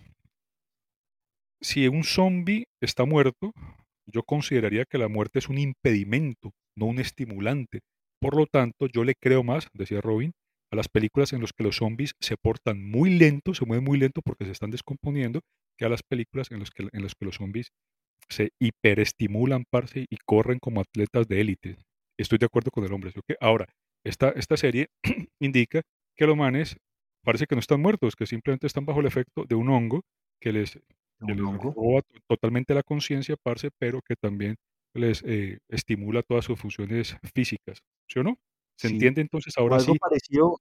si un zombie está muerto, yo consideraría que la muerte es un impedimento, no un estimulante. Por lo tanto, yo le creo más, decía Robin, a las películas en las que los zombies se portan muy lento, se mueven muy lento porque se están descomponiendo, que a las películas en las que, en las que los zombies se hiperestimulan, parce, y corren como atletas de élite. Estoy de acuerdo con el hombre. Ahora, esta, esta serie indica que los manes parece que no están muertos, que simplemente están bajo el efecto de un hongo que les, que les roba to- totalmente la conciencia, parce, pero que también les eh, estimula todas sus funciones físicas. ¿Sí o no? ¿Se Sí. entiende entonces ahora algo sí? parecido.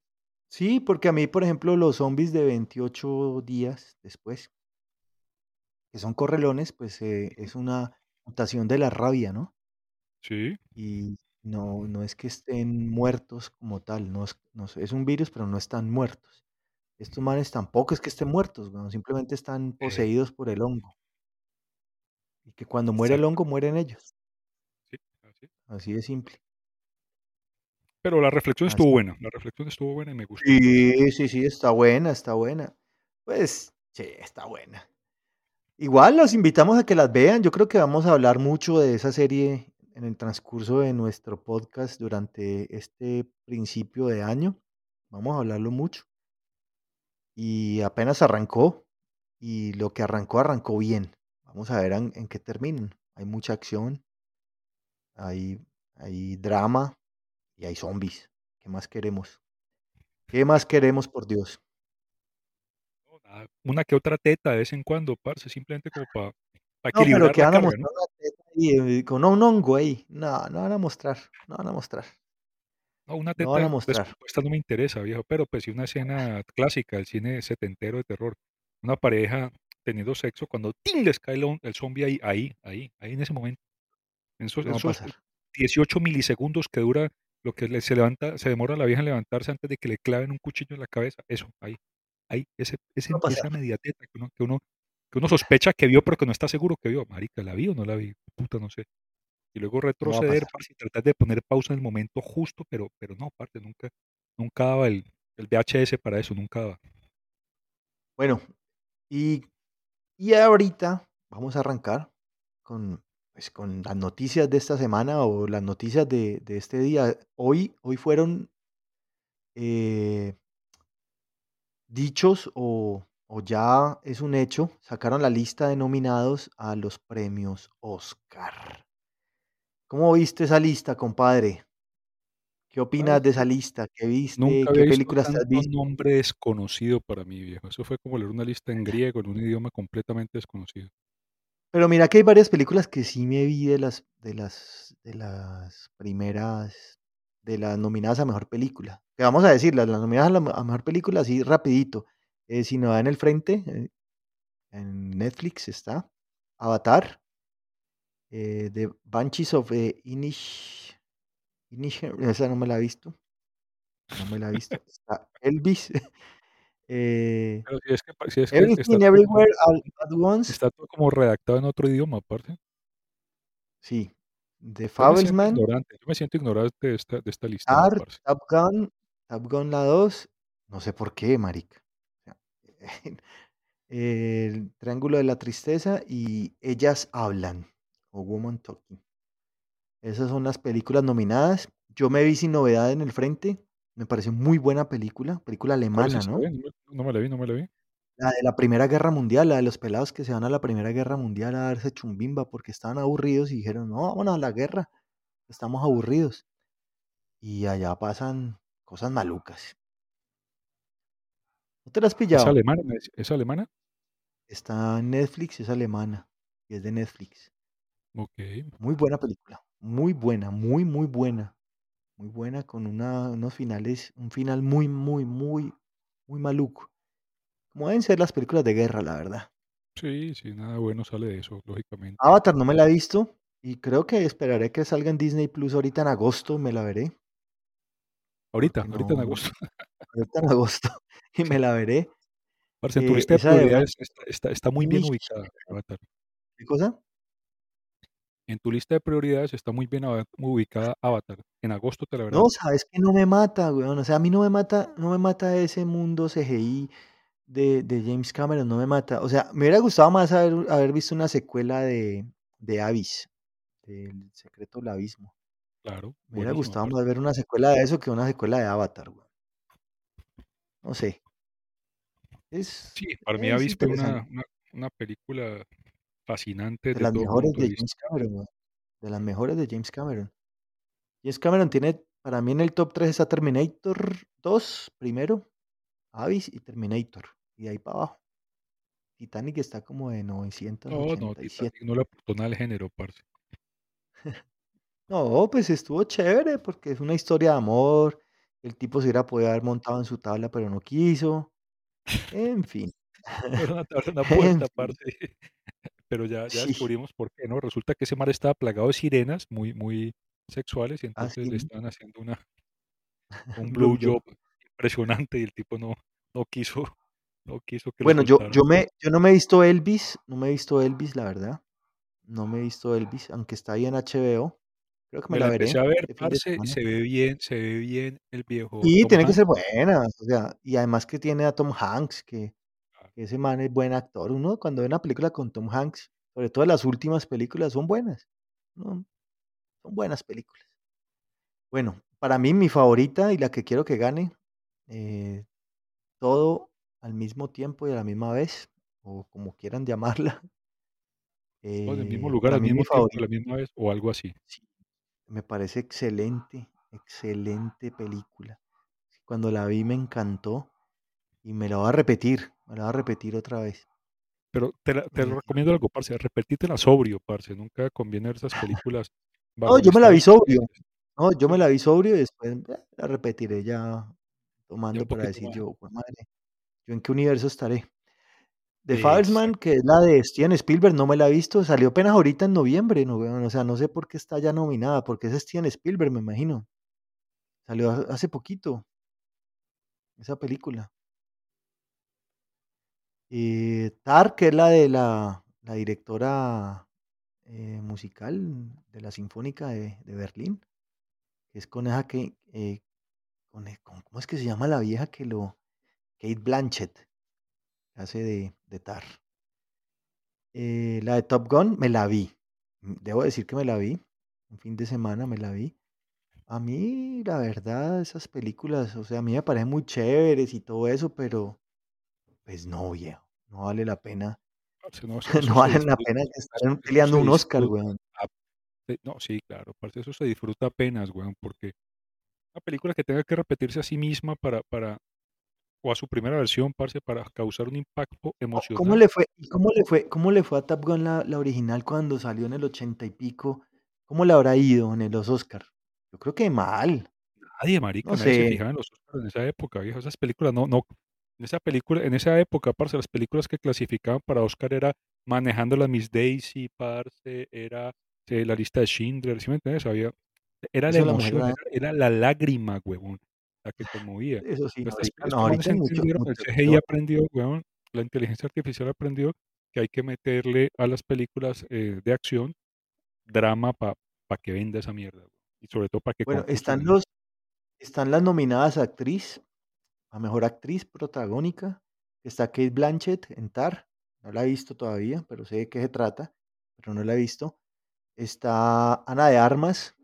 Sí, porque a mí, por ejemplo, los zombies de 28 días después, que son correlones, pues eh, es una mutación de la rabia, ¿no? Sí, Y no, no es que estén muertos como tal, no es, no es un virus, pero no están muertos. Estos manes tampoco es que estén muertos, simplemente están eh, poseídos por el hongo. Y que cuando muere el hongo, mueren ellos. Sí, así. Así de simple. Pero la reflexión estuvo buena, la reflexión estuvo buena y me gustó. Sí, sí, sí, está buena, está buena. Pues, sí, está buena. Igual los invitamos a que las vean. Yo creo que vamos a hablar mucho de esa serie en el transcurso de nuestro podcast durante este principio de año. Vamos a hablarlo mucho. Y apenas arrancó. Y lo que arrancó, arrancó bien. Vamos a ver en, en qué terminan. Hay mucha acción, hay, hay drama y hay zombies. ¿Qué más queremos? ¿Qué más queremos, por Dios? Una que otra teta de vez en cuando, parce, simplemente como para No, pero que la van a carga, ¿no? mostrar una teta ahí, eh, con un hongo ahí. No, no van a mostrar, no van a mostrar, No, una no van a teta mostrar. descompuesta no me interesa, viejo, pero pues sí una escena clásica del cine setentero de terror. Una pareja teniendo sexo cuando ¡tin! les cae el, el zombie ahí, ahí, ahí, ahí en ese momento. En esos, No esos pasar, 18 milisegundos que dura lo que se levanta, se demora la vieja en levantarse antes de que le claven un cuchillo en la cabeza. Eso, ahí, ahí, ese, no ese, pasar. esa media teta que uno, que uno, que uno sospecha que vio, pero que no está seguro que vio. Marica, ¿la vi o no la vi? Puta, no sé. y luego No retroceder, parce, y tratar de poner pausa en el momento justo, pero, pero no, parte, nunca, nunca daba el, el VHS para eso, nunca daba. Bueno, y y ahorita vamos a arrancar con, pues, con las noticias de esta semana o las noticias de de este día. Hoy hoy fueron eh dichos o o ya es un hecho, sacaron la lista de nominados a los premios Oscar. ¿Cómo viste esa lista, compadre? ¿Qué opinas de esa lista? ¿Qué viste? nunca ¿Qué películas has visto? nombre desconocido para mí, viejo. Eso fue como leer una lista en griego, en un idioma completamente desconocido. Pero mira que hay varias películas que sí me vi de las de las de las primeras de las nominadas a mejor película. Que vamos a decirlas, las nominadas a la mejor película así rapidito. Eh, si no da en el frente, eh, en Netflix está Avatar, eh, The Banshees of, eh, Inish Inisherin, esa no me la he visto, no me la he visto. Está Elvis, eh, Pero si es que pa si es que está Everything todo Everywhere All at Once, está todo como redactado en otro idioma, parce. sí. The Yo ignorante, yo me siento ignorante de esta de esta lista, parce. Top Gun, Top Gun la 2, no sé por qué, marica. El Triángulo de la Tristeza y Ellas Hablan, o Woman Talking. Esas son las películas nominadas. Yo me vi Sin Novedad en el Frente, me pareció muy buena película, película ¿Cuál es alemana? ¿no? No me la vi, no me la vi. La de la Primera Guerra Mundial, la de los pelados que se van a la Primera Guerra Mundial a darse chumbimba porque estaban aburridos y dijeron: "No, vámonos a la guerra, estamos aburridos". Y allá pasan cosas malucas. ¿No te la has ¿Es pillado? alemana, me deci es alemana? Está en Netflix, es alemana y es de Netflix. Okey. Muy buena película, muy buena, muy, muy buena, muy buena con una unos finales un final muy, muy, muy, muy maluco, como deben ser las películas de guerra, la verdad. Sí, sí, nada bueno sale de eso, lógicamente. Avatar no me la he visto y creo que esperaré que salga en Disney Plus ahorita en agosto, me la veré, Ahorita, ahorita en agosto. ahorita en agosto y me la veré. Parce, en tu Eh, lista de prioridades está está está muy bien ubicada, Avatar. ¿qué cosa? En tu lista de prioridades está muy bien ubicada Avatar. En agosto te la No, verás. ¿sabes qué? No me mata, weón, o sea, a mí no me mata no me mata ese mundo CGI de de James Cameron, no me mata. O sea, me hubiera gustado más haber haber visto una secuela de de Abyss, del Secreto del Abismo. Claro, Me hubiera gustado más ver una secuela de eso que una secuela de Avatar, weón. No sé. Es Sí, para mí Abyss fue una una película fascinante De las mejores de vista. James Cameron, de las mejores de James Cameron. James Cameron tiene para mí en el top 3 está Terminator 2 primero, Abyss y Terminator, y de ahí para abajo. Titanic está como de No, no, 987. Titanic no le aportó nada al género, parce. No, pues estuvo chévere porque es una historia de amor. El tipo se hubiera podido haber montado en su tabla, pero no quiso. En fin, una en puerta, fin. parce. Pero ya ya Sí, descubrimos por qué, ¿no? Resulta que ese mar estaba plagado de sirenas muy muy sexuales, y entonces le estaban haciendo una un blowjob. blowjob impresionante, y el tipo no no quiso no quiso que Bueno, yo yo me yo no me he visto Elvis, no me he visto Elvis, la verdad. No me he visto Elvis, aunque está ahí en HBO. Creo que me Me la veré a ver, este parce, se ve bien se ve bien el viejo Y Tom tiene que ser buena, o sea, y además que tiene a Tom Hanks, Ah, que ese man es buen actor. Uno cuando ve una película con Tom Hanks, sobre todo las últimas películas, son buenas. No, son buenas películas. Bueno, para mí mi favorita y la que quiero que gane, eh, Todo al mismo tiempo y a la misma vez, o como quieran llamarla, todo en el mismo eh, lugar, al mi mismo tiempo, a la misma vez, o algo así. sí, me parece excelente, excelente película. Cuando la vi me encantó y me la voy a repetir, me la voy a repetir otra vez. Pero te la te recomiendo algo, parce, repetítela sobrio, parce, nunca conviene ver esas películas no, yo me la vi sobrio. No, yo me la vi sobrio y después, eh, la repetiré ya tomando para decir más. yo: "Jue madre, ¿yo en qué universo estaré?". The Exacto. que es la de Steven Spielberg, no me la he visto, salió apenas ahorita en noviembre, no, o sea, no sé por qué está ya nominada, porque es Steven Spielberg, me imagino. Salió ha hace poquito esa película. Y Tar, que es la de la la directora, eh, musical de la Sinfónica de Berlín, que es con esa que, eh, e con ¿cómo es que se llama la vieja que lo Kate Blanchett, hace de, de Tar. Eh, la de Top Gun me la vi. Mm, Debo decir que me la vi. Un fin de semana me la vi. A mí, la verdad, esas películas, o sea, a mí me parecen muy chéveres y todo eso, pero pues no, viejo. No vale la pena. Parce, no, eso eso No se vale la pena que se peleando un Oscar, weón. Ah, no, sí, claro, parce, eso se disfruta apenas, weón, porque una película que tenga que repetirse a sí misma para para o a su primera versión, parce, para causar un impacto Co- ¿Cómo emocional. le fue, cómo le fue, cómo le fue a Top Gun la, la original cuando salió en el ochenta y pico? ¿Cómo le habrá ido en los Oscar? Yo creo que mal. Nadie, marica, No nadie se fijaba en los Óscar en esa época, viejo. Esas películas no no en esa película en esa época, parce, las películas que clasificaban para Oscar era Manejando la Miss Daisy, parce, era, eh, La lista de Schindler, ¿sí me entiendes? Había era la emoción, era- la lágrima, huevón, la que conmovía. Eso sí, ahorita no, ahorita mucho, entendieron, el CGI aprendió, huevón, la inteligencia artificial aprendió que hay que meterle a las películas, eh, de acción drama para que venda esa mierda, y sobre todo para que Bueno, están los, están las nominadas a actriz, a mejor actriz protagónica. Está Kate Blanchett en Tar. No la he visto todavía, pero sé de qué se trata, pero no la he visto. Está Ana de Armas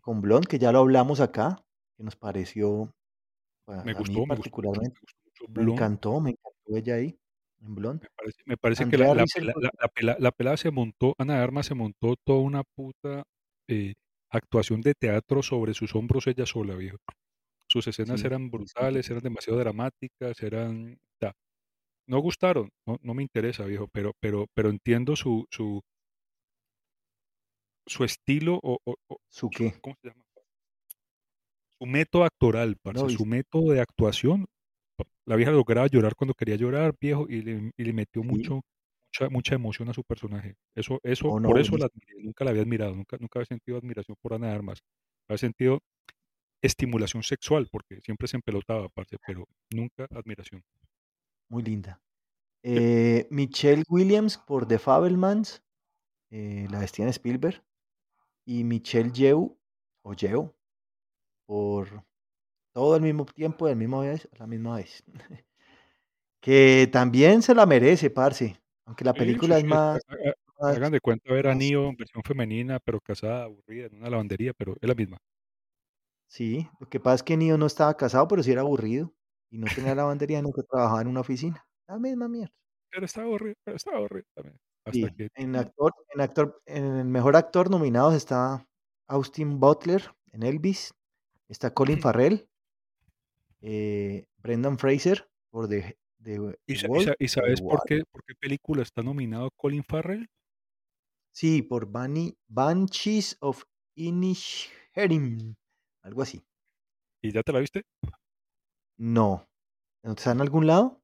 con Blonde, que ya lo hablamos acá, que nos pareció, Me a a mí gustó, particularmente, me gustó me encantó, me encantó ella ahí, en Blonde. Me parece me parece que la pelada se montó Ana de Armas se montó toda una puta, eh, actuación de teatro sobre sus hombros ella sola, viejo. Sus escenas sí, eran brutales, eran demasiado dramáticas, eran no gustaron, no no me interesa, viejo, pero pero pero entiendo su su su estilo o o o ¿su su qué? ¿cómo se llama? Su método actoral, No parce, he su visto. método de actuación. La vieja lograba llorar cuando quería llorar, viejo, y le, y le metió Sí, mucho, mucha, mucha emoción a su personaje. Eso, eso, no, no, por eso la buenísimo. admiré, nunca la había admirado, nunca, nunca había sentido admiración por Ana Armas. Había sentido estimulación sexual, porque siempre se empelotaba, parce, pero nunca admiración. Muy linda. Sí, Eh, Michelle Williams por The Fabelmans, eh, la de Steven Spielberg. Y Michelle Yeoh, o Yeoh, por todo al mismo tiempo y al mismo vez, a la misma vez. Que también se la merece, parce. Aunque la sí, sí, película es sí, es- más, ha- ha- más, hagan de cuenta ver a más, Neo en versión femenina, pero casada, aburrida, en una lavandería, pero es la misma. Sí. Lo que pasa es que Neo no estaba casado, pero sí era aburrido. Y no tenía lavandería, nunca trabajaba en una oficina. La misma mierda. Pero está aburrida, pero está aburrida también. Hasta Sí, que en actor, en actor, en el mejor actor nominados está Austin Butler en Elvis, está Colin Farrell, eh, Brendan Fraser por The, The, ¿Y, The The sabes por qué, por qué película está nominado Colin Farrell? Sí, por Bunny, Banshees of Inisherin, algo así. ¿Y ya te la viste? No, ¿está en algún lado?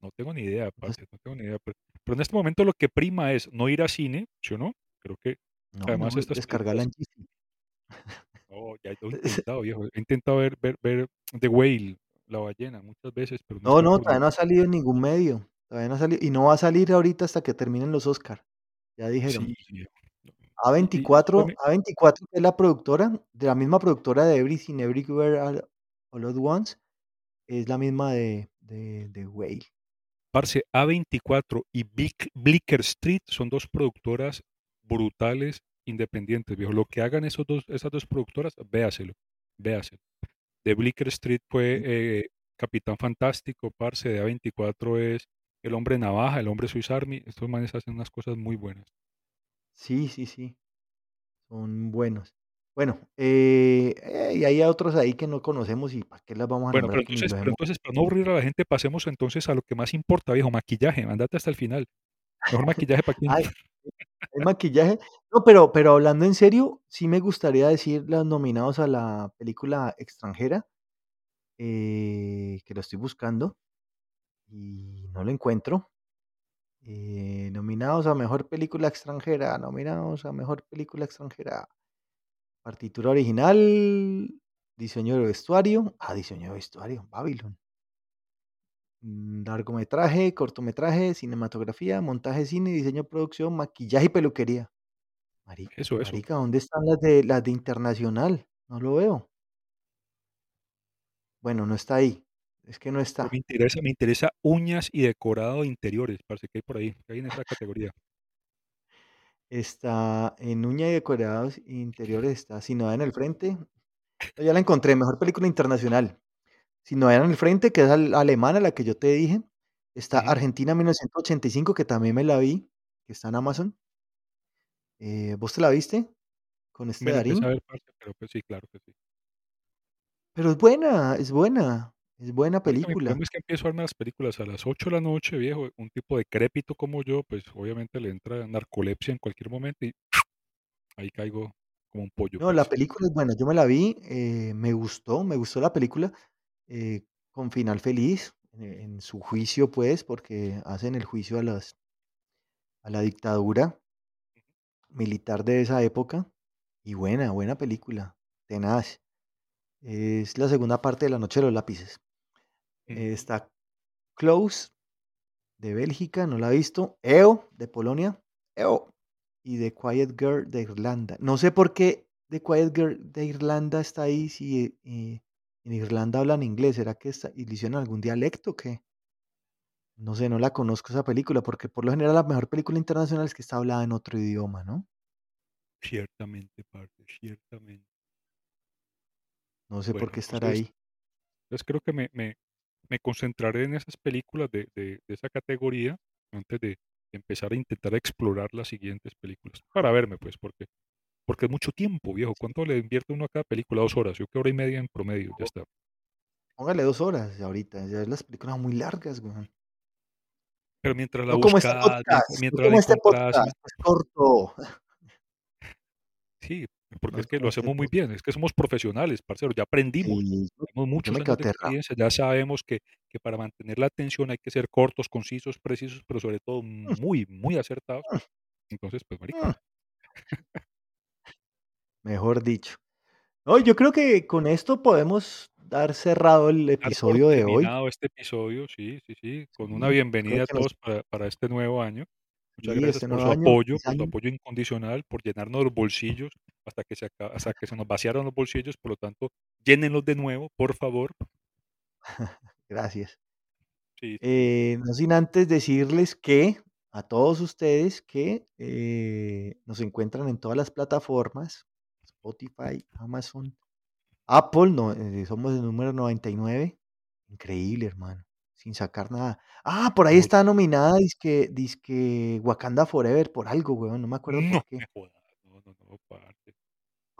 No tengo ni idea, parce, no tengo ni idea. Pero, pero en este momento lo que prima es no ir a cine, ¿sí o no? Creo que no, además no, estas descargarla en no, ya lo he intentado, viejo. He intentado ver, ver, ver The Whale, la ballena, muchas veces, pero no No, todavía no ha salido en ningún medio. Todavía no ha salido. Y no va a salir ahorita hasta que terminen los Oscar. Ya dijeron. Sí, viejo. No. Y, y eso A24, también, A24 que es la productora, de la misma productora de Everything Everywhere All, All at Once, es la misma de, de, de Whale. parce, A24 y Blick- Blicker Street son dos productoras brutales independientes, viejo. Lo que hagan esos dos, esas dos productoras, véaselo, véaselo. de Blicker Street fue eh, Capitán Fantástico, parce, de A24 es El Hombre Navaja, El Hombre Swiss Army. Estos manes hacen unas cosas muy buenas. Sí, sí, sí, son buenos. Bueno, eh, eh, y hay otros ahí que no conocemos y para qué las vamos a Bueno, pero entonces, pero para no aburrir a la gente, pasemos entonces a lo que más importa, viejo, maquillaje, andate hasta el final. Mejor maquillaje para quién. Ay, el maquillaje. No, pero, pero hablando en serio, sí me gustaría decir los nominados a la película extranjera, eh, que lo estoy buscando y no lo encuentro. Eh, nominados a mejor película extranjera, nominados a mejor película extranjera. Partitura original, diseño de vestuario. Ah, diseño de vestuario, Babylon. Mm, Largometraje, cortometraje, cinematografía, montaje cine, diseño producción, maquillaje y peluquería. Eso, eso. Marica, ¿dónde están las de las de internacional? No lo veo. Bueno, no está ahí. Es que no me está. interesa me interesa uñas y decorado de interiores, parce, ¿qué hay por ahí? ¿Qué hay en esa categoría? Está en uña y decorados interiores, está Sin novedad en el frente. No, ya la encontré, mejor película internacional. Sin novedad en el frente, que es al alemana, la que yo te dije. Está. Argentina 1985, que también me la vi, que está en Amazon. Eh, ¿vos te la viste? Con este Me a Darín. ver, pero pues sí, claro que sí. Pero es buena, es buena, es buena película. problema es que empiezo a verme las películas a las 8 de la noche, viejo. Un tipo decrépito como yo, pues obviamente le entra narcolepsia en cualquier momento y ahí caigo como un pollo, No, la película es buena, yo me la vi, eh, me gustó, me gustó la película, eh, con final feliz, eh, en su juicio, pues, porque hacen el juicio a las a la dictadura militar de esa época, y buena, buena película, tenaz. Es la segunda parte de La noche de los lápices. Eh, está Close, de Bélgica, no la he visto, EO, de Polonia, EO, y The Quiet Girl, de Irlanda. No sé por qué The Quiet Girl de Irlanda está ahí, si, eh, en Irlanda hablan inglés, ¿será que está y le hicieron algún dialecto o qué? No sé, no la conozco esa película, porque por lo general la mejor película internacional es que está hablada en otro idioma, ¿no? Ciertamente, parce, ciertamente. No sé por qué entonces ahí. entonces creo que me me me concentraré en esas películas de de de esa categoría antes de empezar a intentar explorar las siguientes películas, para verme, pues, porque porque es mucho tiempo, viejo. ¿Cuánto le invierte uno a cada película? 2 horas, yo creo hora y media en promedio, ya está. Póngale 2 horas ahorita, ya las películas son muy largas, weón. Pero mientras la No como este buscas, mientras no la este podcast, es corto. sí, porque No es que lo hacemos muy bien, es que somos profesionales, parcero, ya aprendimos, Sí, tenemos muchos años de experiencia, ya sabemos que que para mantener la atención hay que ser cortos, concisos, precisos, pero sobre todo Mm, muy, muy acertados. mm, Entonces, pues, marica, mm, mejor dicho. No, yo creo que con esto podemos dar cerrado el episodio de hoy. terminado este episodio, sí, sí, sí, con una bienvenida a que nos todos para para este nuevo año. Muchas sí, gracias este por su año, apoyo, por su año. apoyo incondicional, por llenarnos los bolsillos hasta que se hasta que se nos vaciaron los bolsillos, por lo tanto, llénenlos de nuevo, por favor. Gracias. Sí. Eh, no sin antes decirles que a todos ustedes que, eh, nos encuentran en todas las plataformas, Spotify, Amazon, Apple, no, eh, somos el número 99. Increíble, hermano, sin sacar nada. Ah, por ahí está nominada dizque dizque Wakanda Forever por algo, weón, no me acuerdo no por qué. me jodas, no, no, no.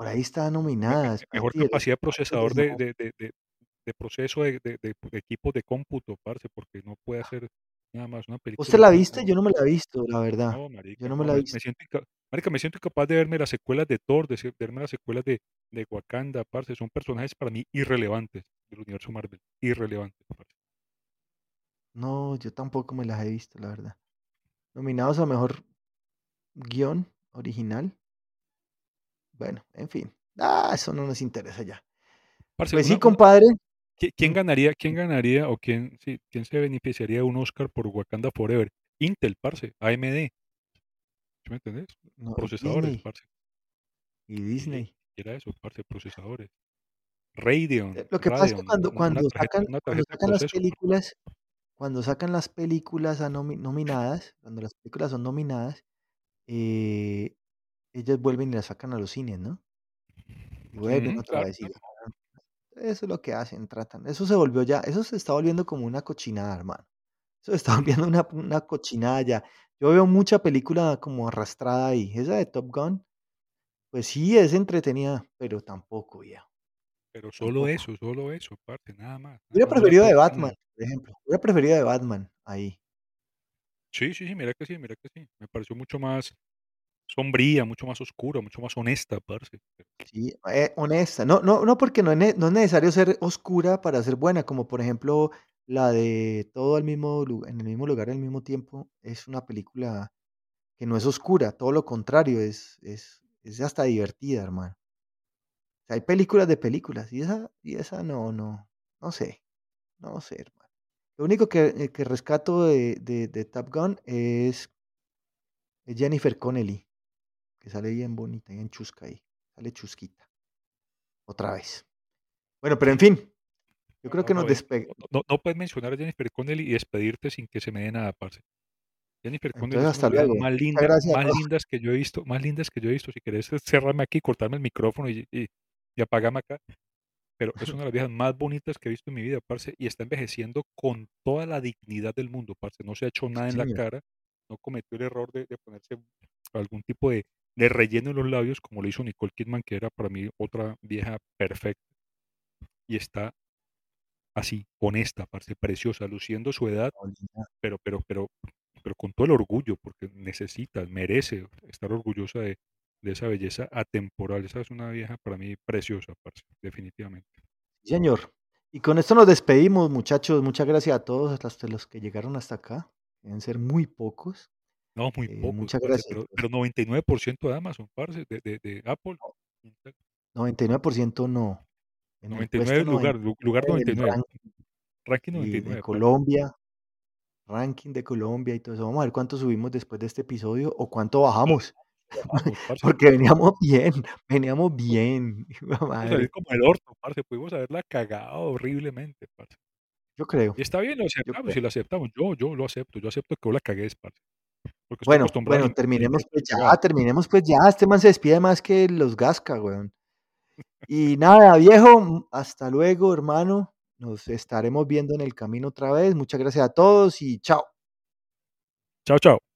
Por ahí está nominada, me mejor capacidad de procesador de de de de proceso de de de de equipos de cómputo, parce, porque no puede hacer nada más una ¿Vos te película la así, viste? Yo no me la he visto, la verdad. No, Yo marica, no me la he me visto. siento marica, me siento incapaz de verme las secuelas de Thor, de verme las secuelas de de Wakanda, parce, son personajes para mí irrelevantes del universo Marvel, irrelevantes, parce. No, yo tampoco me las he visto, la verdad. Nominados a mejor guion original. Bueno, en fin. Ah, eso no nos interesa ya. Parce, Pues una sí, compadre. ¿qui quién ganaría quién ganaría o quién sí, quién se beneficiaría de un Oscar por Wakanda Forever? Intel, parce, AMD, ¿sí me entendés? no, Procesadores, Disney parce. y Disney. era eso, parce, procesadores. Eh, Radeon, lo que pasa es que cuando cuando tarjeta sacan cuando sacan las películas cuando sacan las películas a nomi nominadas, cuando las películas son nominadas, eh, ellas vuelven y las sacan a los cines, ¿no? Y vuelven otra claro, vez y. Eso es lo que hacen, tratan. Eso se volvió ya eso se está volviendo como una cochinada, hermano. Eso se está volviendo una una cochinada ya. Yo veo mucha película como arrastrada ahí. Esa de Top Gun, pues sí, es entretenida, pero tampoco, viejo, Pero solo tampoco. eso, solo eso, parce, nada más, nada Hubiera más, preferido de Batman, por ejemplo. Hubiera preferido de Batman ahí. Sí, sí, sí, mira que sí, mira que sí. Me pareció mucho más sombría, mucho más oscura, mucho más honesta, parce. Sí, eh, honesta. No no no, porque no es no es necesario ser oscura para ser buena, como por ejemplo, la de Todo al mismo en el mismo lugar al mismo tiempo, es una película que no es oscura, todo lo contrario, es es es hasta divertida, hermano. Hay películas de películas, y esa y esa no no no sé, no sé, hermano. Lo único que, eh, que rescato de de de Top Gun es Jennifer Connelly, que sale bien bonita, bien chusca ahí, sale chusquita, otra vez. Bueno, pero en fin. Yo creo no, que nos no, es despe no puedes mencionar a Jennifer Connelly y despedirte sin que se me dé nada, parce. Jennifer Connelly entonces, es una de las más lindas gracias más lindas que yo he visto más lindas que yo he visto. Si querés cerrarme aquí, cortarme el micrófono y y y apágame acá. Pero es una de las viejas más bonitas que he visto en mi vida, parce, y está envejeciendo con toda la dignidad del mundo, parce. No se ha hecho Sí, nada en la señor. cara, no cometió el error de de ponerse algún tipo de de relleno en los labios, como lo hizo Nicole Kidman, que era para mí otra vieja perfecta. Y está así, honesta, parce, preciosa, luciendo su edad, pero pero pero pero con todo el orgullo, porque necesita, merece estar orgullosa de de esa belleza atemporal. Esa es una vieja para mí preciosa, parce, definitivamente. señor. Y con esto nos despedimos, muchachos. Muchas gracias a todos, hasta los que llegaron hasta acá. Deben ser muy pocos. No, muy Eh, pocos, muchas parce, gracias. pero pero 99% de Amazon, parce, de de de Apple, No, Intel, 99% no. En el puesto 99 lugar, lu lugar 99 del 99, ranking. Ranking y de 99, parce. Colombia, ranking de Colombia y todo eso. Vamos a ver cuánto subimos después de este episodio o cuánto bajamos, parce, porque veníamos bien, veníamos bien, de madre. como el orto, parce, pudimos haberla cagado horriblemente, parce. Yo creo, Y está bien, lo aceptamos, si lo aceptamos, yo yo lo acepto, yo acepto que vos la cagues, parce, porque Bueno, bueno, terminemos pues ya, terminemos pues ya. Este man se despide más que los Gasca, weón. Y nada, viejo, hasta luego, hermano. Nos estaremos viendo en el camino otra vez. Muchas gracias a todos y chao. Chao, chao.